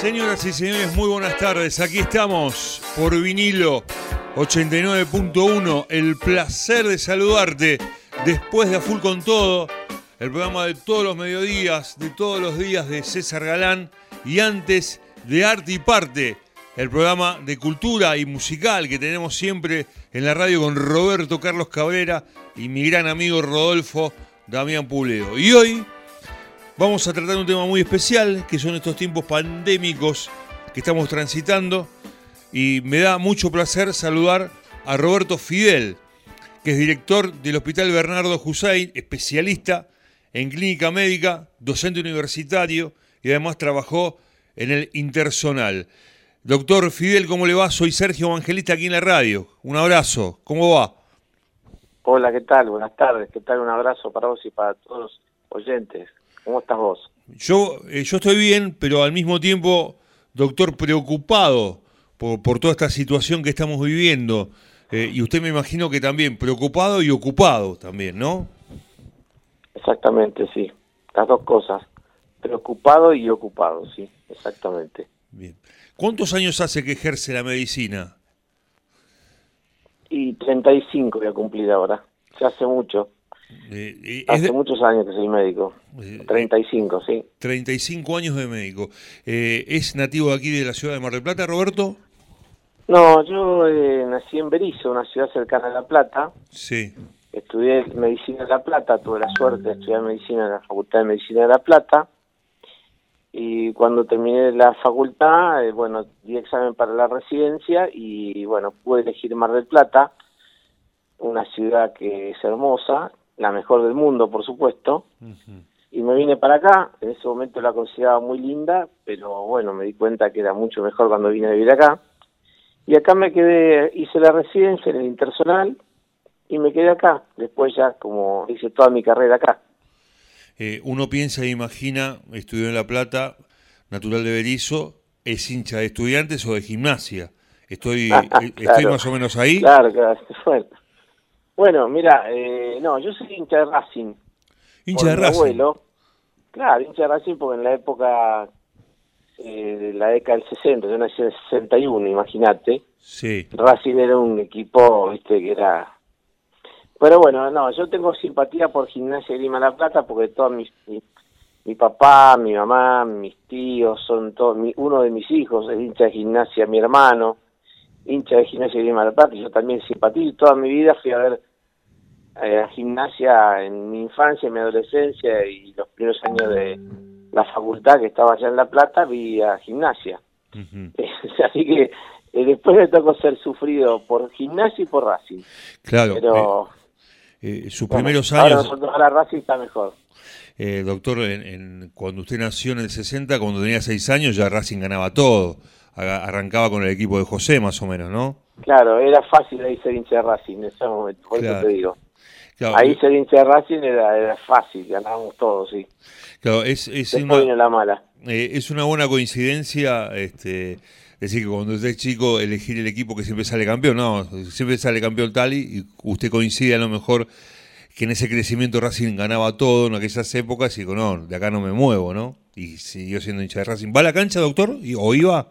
Señoras y señores, muy buenas tardes. Aquí estamos por vinilo 89.1. El placer de saludarte después de A Full con Todo, el programa de todos los mediodías, de todos los días de César Galán y antes de Arte y Parte, el programa de cultura y musical que tenemos siempre en la radio con Roberto Carlos Cabrera y mi gran amigo Rodolfo Damián Puleo. Y hoy Vamos a tratar un tema muy especial, que son estos tiempos pandémicos que estamos transitando. Y me da mucho placer saludar a Roberto Fidel, que es director del Hospital Bernardo Hussein, especialista en clínica médica, docente universitario y además trabajó en el Intersonal. Doctor Fidel, ¿cómo le va? Soy Sergio Evangelista aquí en la radio. Un abrazo, ¿cómo va? Hola, ¿qué tal? Buenas tardes, ¿qué tal? Un abrazo para vos y para todos los oyentes. ¿Cómo estás vos? Yo, eh, yo estoy bien, pero al mismo tiempo, doctor, preocupado por, por toda esta situación que estamos viviendo. Eh, y usted me imagino que también preocupado y ocupado también, ¿no? Exactamente, sí. Las dos cosas. Preocupado y ocupado, sí, exactamente. Bien. ¿Cuántos años hace que ejerce la medicina? Y 35 voy a cumplir ahora. Se hace mucho. Eh, eh, Hace muchos años que soy médico. 35, sí. 35 años de médico. Eh, ¿Es nativo de aquí de la ciudad de Mar del Plata, Roberto? No, yo nací en Berizo, una ciudad cercana a La Plata. Sí. Estudié medicina en La Plata, tuve la suerte de estudiar medicina en la Facultad de Medicina de La Plata. Y cuando terminé la facultad, bueno, di examen para la residencia y bueno, pude elegir Mar del Plata, una ciudad que es hermosa, la mejor del mundo, por supuesto. Y me vine para acá, en ese momento la consideraba muy linda, pero bueno, me di cuenta que era mucho mejor cuando vine a vivir acá. Y acá me quedé, hice la residencia en el Intersonal y me quedé acá, después ya como hice toda mi carrera acá. Eh, uno piensa e imagina, estudió en La Plata, natural de Berizo, es hincha de estudiantes o de gimnasia. Estoy, eh, estoy más o menos ahí. Claro, claro, bueno. Bueno, mira, eh, no, yo soy hincha de Racing. Hincha de Racing. Abuelo. Claro, hincha de Racing porque en la época eh, de la década del 60, yo nací en el 61, imagínate. Sí. Racing era un equipo, viste, que era... Pero bueno, no, yo tengo simpatía por Gimnasia de Lima La Plata porque todos mis... Mi, papá, mi mamá, mis tíos, son todos... uno de mis hijos es hincha de gimnasia, mi hermano, hincha de gimnasia de Lima La Plata, yo también simpatía y toda mi vida fui a ver eh, gimnasia en mi infancia, en mi adolescencia y los primeros años de la facultad que estaba allá en La Plata, vi a gimnasia. Así que eh, después me tocó ser sufrido por gimnasia y por Racing. Claro. Pero. Eh, sus primeros años. Ahora, Racing está mejor. doctor, en, cuando usted nació en el 60, cuando tenía 6 años, ya Racing ganaba todo. Arrancaba con el equipo de José, más o menos, ¿no? Claro, era fácil ahí ser hincha de Racing en ese momento, por eso te digo. Ahí ser hincha de Racing era, era, fácil, ganábamos todos, sí. Claro, es, es una, la mala. Eh, es una buena coincidencia, este, decir que cuando usted es chico elegir el equipo que siempre sale campeón, no, siempre sale campeón tal y usted coincide a lo mejor que en ese crecimiento Racing ganaba todo en aquellas épocas y digo, no, de acá no me muevo, ¿no? Y siguió siendo hincha de Racing. ¿Va a la cancha, doctor? ¿O iba?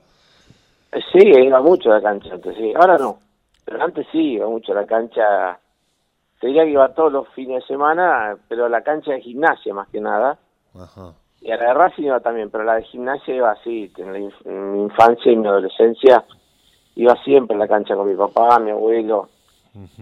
Sí, iba mucho a la cancha antes, sí. Ahora no, pero antes sí, iba mucho a la cancha te diría que iba todos los fines de semana, pero a la cancha de gimnasia más que nada. Y a la de Racing iba también, pero a la de gimnasia iba así, en, mi infancia y mi adolescencia iba siempre a la cancha con mi papá, mi abuelo.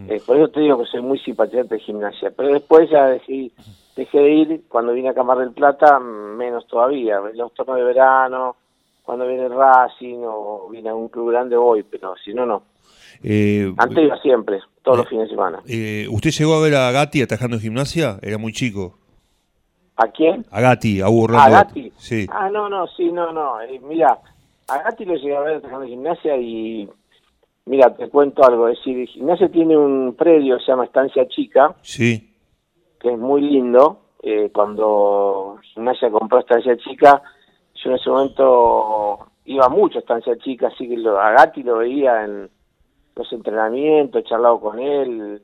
Eh, por eso te digo que soy muy simpatizante de gimnasia. Pero después ya dejé, dejé de ir, cuando vine a Camar del Plata, menos todavía. Los torneos de verano, cuando viene el Racing o viene a un club grande voy, pero si no, no. Eh, Antes iba siempre, todos los eh, fines de semana. Eh, ¿Usted llegó a ver a Gatti atajando en gimnasia? Era muy chico. ¿A quién? A Gatti, a Hugo ¿A Gatti? Sí. Ah, no, no, sí, no, no. Eh, mira, a Gatti lo llegué a ver atajando en gimnasia y... Mira, te cuento algo. Es decir, gimnasia tiene un predio, se llama Estancia Chica. Sí. Que es muy lindo. cuando gimnasia compró Estancia Chica, yo en ese momento iba mucho a Estancia Chica, así que lo, a Gatti lo veía en los entrenamientos, he charlado con él.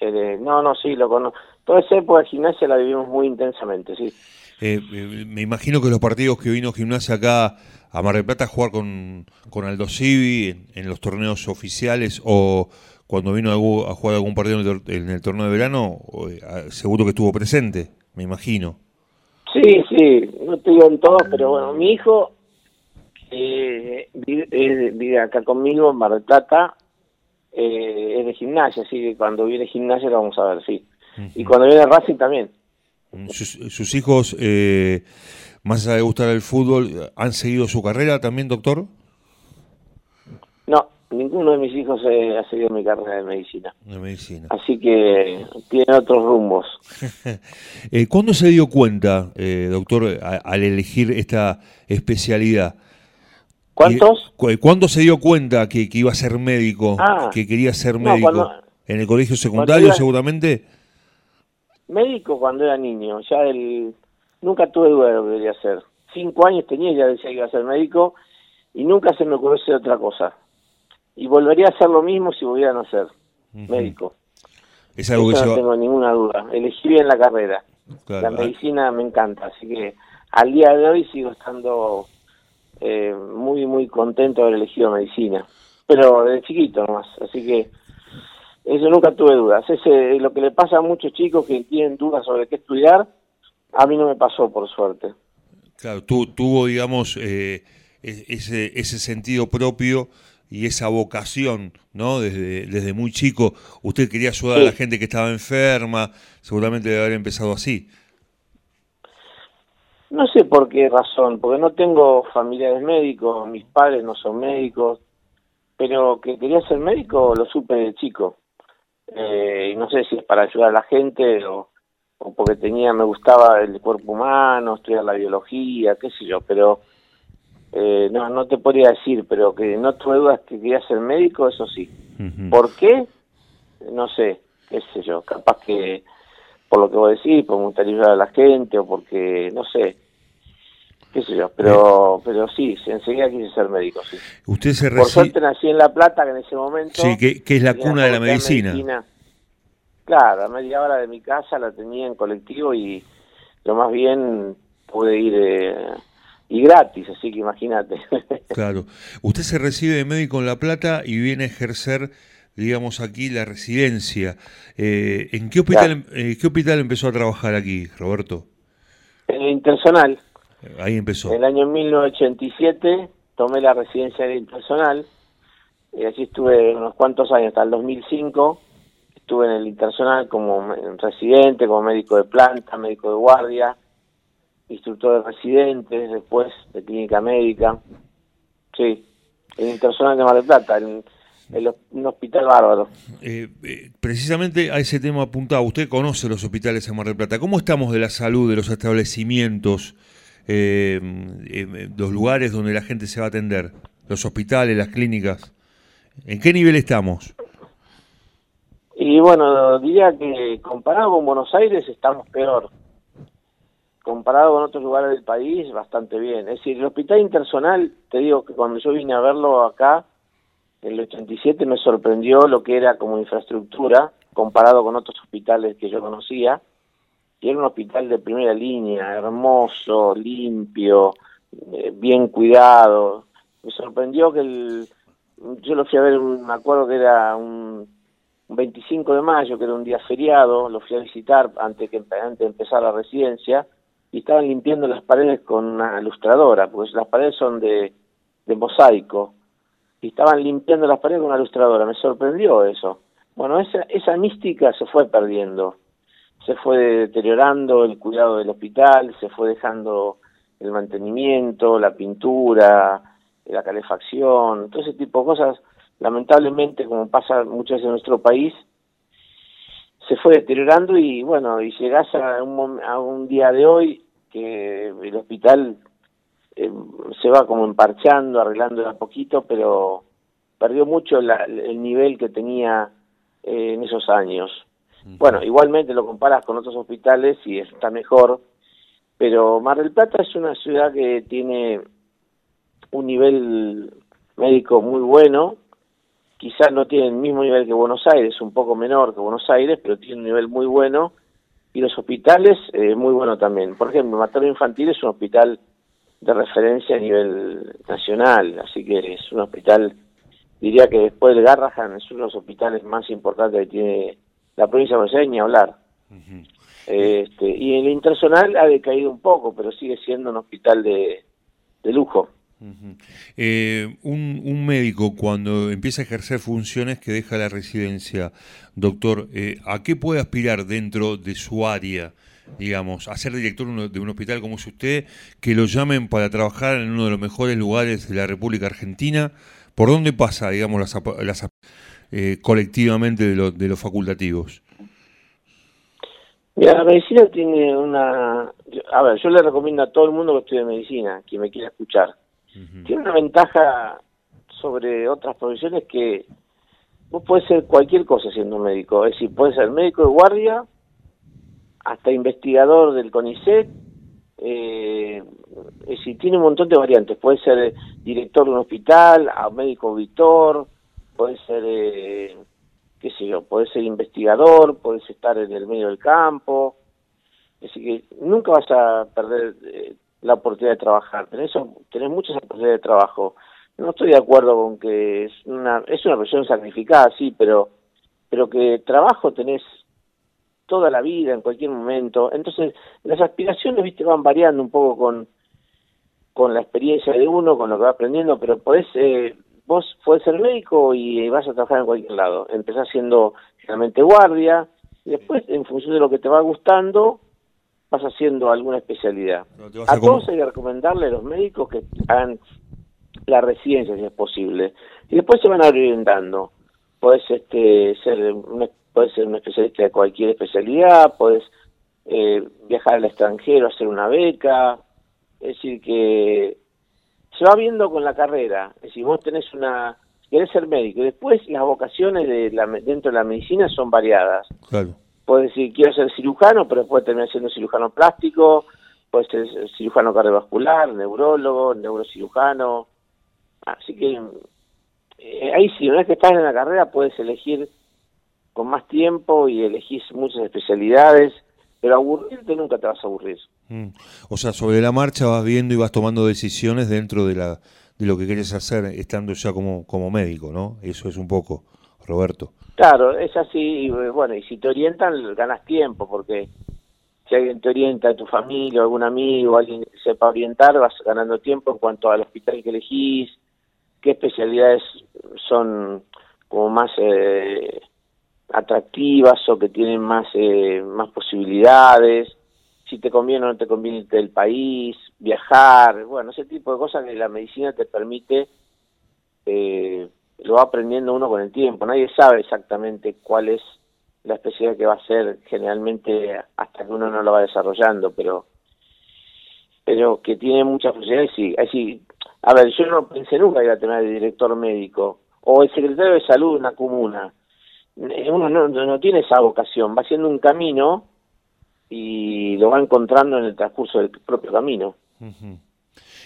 Eh, no, no, sí, lo conozco. toda esa época de gimnasia la vivimos muy intensamente, sí. Eh, eh, me imagino que los partidos que vino gimnasia acá a Mar del Plata a jugar con, con Aldo Civi en, los torneos oficiales o cuando vino a, jugar algún partido en el, torneo de verano, eh, seguro que estuvo presente, me imagino. Sí, sí, no te digo en todo, pero bueno, mi hijo eh, vive, acá conmigo en Mar del Plata, es de gimnasia, así que cuando viene gimnasia lo vamos a ver, sí. Y cuando viene Racing también. Sus, hijos, eh, más allá de gustar el fútbol, ¿han seguido su carrera también, doctor? No, ninguno de mis hijos eh, ha seguido mi carrera de medicina. De medicina. Así que tiene otros rumbos. eh, ¿Cuándo se dio cuenta, eh, doctor, al elegir esta especialidad? ¿Cuántos? ¿Cuándo se dio cuenta que, iba a ser médico, ah. que quería ser médico? ¿En el colegio secundario seguramente? médico cuando era niño, ya el, nunca tuve duda de lo que quería hacer. Cinco años tenía y ya decía que iba a ser médico y nunca se me ocurrió otra cosa. Y volvería a hacer lo mismo si volviera a no ser médico. Es algo que no tengo ninguna duda. Elegí bien la carrera. La medicina me encanta, así que al día de hoy sigo estando eh, muy, muy contento de haber elegido medicina. Pero de chiquito nomás, así que eso nunca tuve dudas. Ese, lo que le pasa a muchos chicos que tienen dudas sobre qué estudiar, a mí no me pasó, por suerte. Claro, tu, tuvo, digamos, eh, e, ese, ese sentido propio y esa vocación, ¿no? Desde, desde muy chico, usted quería ayudar a la gente que estaba enferma, seguramente debe haber empezado así. No sé por qué razón, porque no tengo familiares médicos, mis padres no son médicos, pero que quería ser médico lo supe de chico eh, y no sé si es para ayudar a la gente o, porque tenía, me gustaba el cuerpo humano, estudiar la biología, qué sé yo, pero eh, no, no te podría decir, pero que no tuve dudas que quería ser médico, eso sí. ¿Por qué? No sé, qué sé yo, capaz que por lo que vos decís, por me gustaría ayudar a la gente o porque, no sé, qué sé yo, pero, pero sí, enseguida quise ser médico, sí. Usted se Por suerte nací en La Plata, que en ese momento... Sí, que, es la cuna de la medicina. Claro, a media hora de mi casa la tenía en colectivo y lo más bien pude ir... Eh, y gratis, así que imagínate. Claro. Usted se recibe de médico en La Plata y viene a ejercer, digamos, aquí la residencia. Eh, ¿En qué hospital, eh, qué hospital empezó a trabajar aquí, Roberto? En el Internacional. Ahí empezó. En el año 1987 tomé la residencia de personal y así estuve unos cuantos años, hasta el 2005. Estuve en el Internacional como residente, como médico de planta, médico de guardia, instructor de residentes, después de clínica médica. Sí, el Internacional de Mar del Plata, en, un hospital bárbaro. Eh, eh, precisamente a ese tema apuntaba, usted conoce los hospitales de Mar del Plata. ¿Cómo estamos de la salud, de los establecimientos? eh, los lugares donde la gente se va a atender, los hospitales, las clínicas. ¿En qué nivel estamos? Y bueno, diría que comparado con Buenos Aires estamos peor. Comparado con otros lugares del país, bastante bien. Es decir, el hospital intersonal, te digo que cuando yo vine a verlo acá, en el 87 me sorprendió lo que era como infraestructura comparado con otros hospitales que yo conocía y era un hospital de primera línea, hermoso, limpio, eh, bien cuidado. Me sorprendió que el, yo lo fui a ver, me acuerdo que era un, 25 de mayo, que era un día feriado, lo fui a visitar antes, que, antes de empezar la residencia, y estaban limpiando las paredes con una ilustradora, pues las paredes son de, de mosaico, y estaban limpiando las paredes con una ilustradora, me sorprendió eso. Bueno, esa, esa mística se fue perdiendo. Se fue deteriorando el cuidado del hospital, se fue dejando el mantenimiento, la pintura, la calefacción, todo ese tipo de cosas, lamentablemente, como pasa muchas veces en nuestro país, se fue deteriorando y bueno, y llegás a un, a un día de hoy que el hospital eh, se va como emparchando, arreglando a poquito, pero perdió mucho el nivel que tenía eh, en esos años. Bueno, igualmente lo comparas con otros hospitales y está mejor, pero Mar del Plata es una ciudad que tiene un nivel médico muy bueno, quizás no tiene el mismo nivel que Buenos Aires, un poco menor que Buenos Aires, pero tiene un nivel muy bueno y los hospitales, eh, muy bueno también. Por ejemplo, Materno Infantil es un hospital de referencia a nivel nacional, así que es un hospital, diría que después del Garrahan es uno de los hospitales más importantes que tiene la provincia de Buenos ni hablar. este, y el Internacional ha decaído un poco, pero sigue siendo un hospital de, de lujo. Eh, un, médico cuando empieza a ejercer funciones que deja la residencia, doctor, eh, ¿a qué puede aspirar dentro de su área? Digamos, a ser director de un hospital como es usted, que lo llamen para trabajar en uno de los mejores lugares de la República Argentina. ¿Por dónde pasa, digamos, las, las eh, colectivamente de, de los facultativos? Mira, la medicina tiene una... A ver, yo le recomiendo a todo el mundo que estudie medicina, quien me quiera escuchar tiene una ventaja sobre otras profesiones que vos podés ser cualquier cosa siendo médico, es decir, puedes ser médico de guardia, hasta investigador del CONICET, eh, es decir, tiene un montón de variantes, puede ser director de un hospital, médico auditor, puede ser, eh, qué sé yo, puede ser investigador, puedes estar en el medio del campo, es decir, que nunca vas a perder eh, la oportunidad de trabajar, tenés, tenés muchas oportunidades de trabajo. No estoy de acuerdo con que es una, es una profesión sacrificada, sí, pero, pero que trabajo tenés toda la vida, en cualquier momento. Entonces, las aspiraciones, viste, van variando un poco con, con la experiencia de uno, con lo que va aprendiendo, pero podés, eh, vos podés ser médico y vas a trabajar en cualquier lado. Empezás siendo generalmente guardia, y después, en función de lo que te va gustando, vas haciendo alguna especialidad. a, todos hay que recomendarle a los médicos que hagan la residencia si es posible. Y después se van orientando. Puedes este, ser, un, puedes ser un especialista de cualquier especialidad, puedes eh, viajar al extranjero, hacer una beca. Es decir, que se va viendo con la carrera. Es decir, vos tenés una... Querés ser médico. Y después las vocaciones de la, dentro de la medicina son variadas. Claro puede decir quiero ser cirujano, pero después terminar siendo cirujano plástico, puede ser cirujano cardiovascular, neurólogo, neurocirujano. Así que eh, ahí sí, una vez que estás en la carrera puedes elegir con más tiempo y elegís muchas especialidades, pero aburrirte nunca te vas a aburrir. Mm. O sea, sobre la marcha vas viendo y vas tomando decisiones dentro de la de lo que quieres hacer estando ya como, como médico, ¿no? Eso es un poco, Roberto. Claro, es así, y bueno, y si te orientan, ganas tiempo, porque si alguien te orienta, tu familia, algún amigo, alguien que sepa orientar, vas ganando tiempo en cuanto al hospital que elegís, qué especialidades son como más eh, atractivas o que tienen más, eh, más posibilidades, si te conviene o no te conviene irte del país, viajar, bueno, ese tipo de cosas que la medicina te permite eh, lo va aprendiendo uno con el tiempo. Nadie sabe exactamente cuál es la especialidad que va a ser generalmente hasta que uno no lo va desarrollando, pero pero que tiene muchas posibilidades, sí. Así, a ver, yo no pensé nunca ir a tener el director médico o el secretario de salud de una comuna. Eh, uno no, no tiene esa vocación, va haciendo un camino y lo va encontrando en el transcurso del propio camino.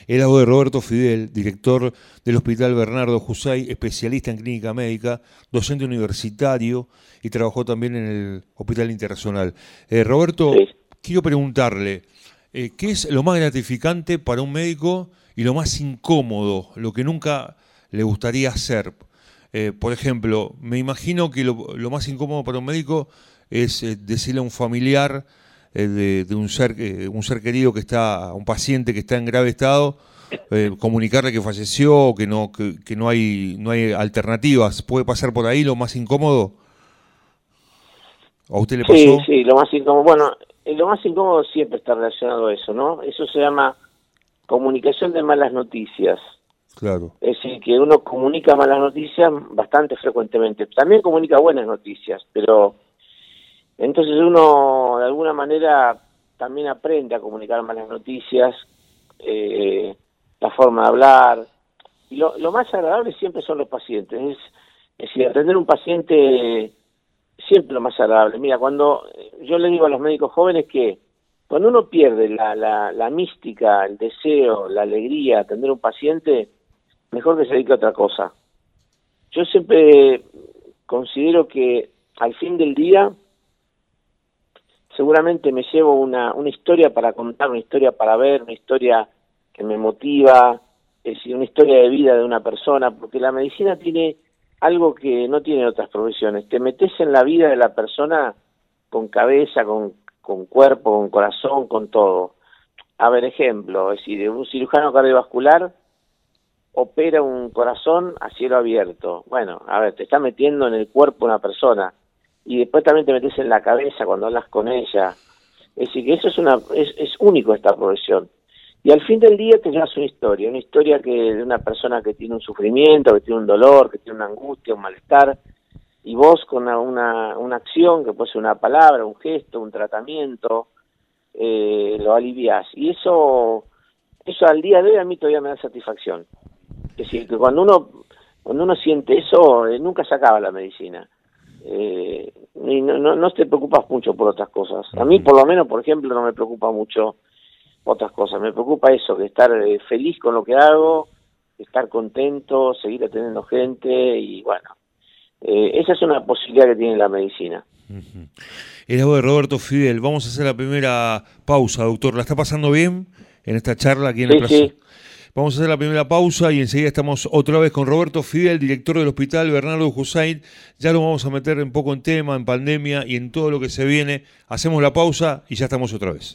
El la de Roberto Fidel, director del Hospital Bernardo Jusay, especialista en clínica médica, docente universitario y trabajó también en el Hospital Internacional. Eh, Roberto, quiero preguntarle, eh, ¿qué es lo más gratificante para un médico y lo más incómodo, lo que nunca le gustaría hacer? Eh, por ejemplo, me imagino que lo, más incómodo para un médico es decirle a un familiar, de, un ser un ser querido que está, un paciente que está en grave estado, eh, comunicarle que falleció, que no, que, no hay, no hay alternativas, puede pasar por ahí lo más incómodo. ¿A usted le pasó? Sí, sí, lo más incómodo. Bueno, eh, lo más incómodo siempre está relacionado a eso, ¿no? Eso se llama comunicación de malas noticias. Claro. Es decir, que uno comunica malas noticias bastante frecuentemente. También comunica buenas noticias, pero entonces uno de alguna manera también aprende a comunicar malas noticias, eh, la forma de hablar. Y lo, más agradable siempre son los pacientes. Es, es decir, atender un paciente siempre lo más agradable. Mira, cuando yo le digo a los médicos jóvenes que cuando uno pierde la, la, la mística, el deseo, la alegría, atender a un paciente, mejor que se dedique a otra cosa. Yo siempre considero que al fin del día seguramente me llevo una, una historia para contar, una historia para ver, una historia que me motiva, es decir, una historia de vida de una persona, porque la medicina tiene algo que no tiene otras profesiones, te metes en la vida de la persona con cabeza, con, con cuerpo, con corazón, con todo. A ver, ejemplo, es decir, un cirujano cardiovascular opera un corazón a cielo abierto. Bueno, a ver, te está metiendo en el cuerpo una persona y después también te metes en la cabeza cuando hablas con ella. Es decir, que eso es, una, es, es único esta profesión. Y al fin del día te llevas una historia, una historia que de una persona que tiene un sufrimiento, que tiene un dolor, que tiene una angustia, un malestar, y vos con una, una, acción, que puede ser una palabra, un gesto, un tratamiento, eh, lo alivias. Y eso, eso al día de hoy a mí todavía me da satisfacción. Es decir, que cuando uno, cuando uno siente eso, eh, nunca se acaba la medicina. Eh, y no, no, no te preocupas mucho por otras cosas. A mí, por lo menos, por ejemplo, no me preocupa mucho otras cosas. Me preocupa eso, que estar eh, feliz con lo que hago, estar contento, seguir atendiendo gente y bueno, eh, esa es una posibilidad que tiene la medicina. El voz de Roberto Fidel. Vamos a hacer la primera pausa, doctor. ¿La está pasando bien en esta charla aquí en sí, el Sí. Vamos a hacer la primera pausa y enseguida estamos otra vez con Roberto Fidel, director del hospital Bernardo Hussein. Ya lo vamos a meter un poco en tema, en pandemia y en todo lo que se viene. Hacemos la pausa y ya estamos otra vez.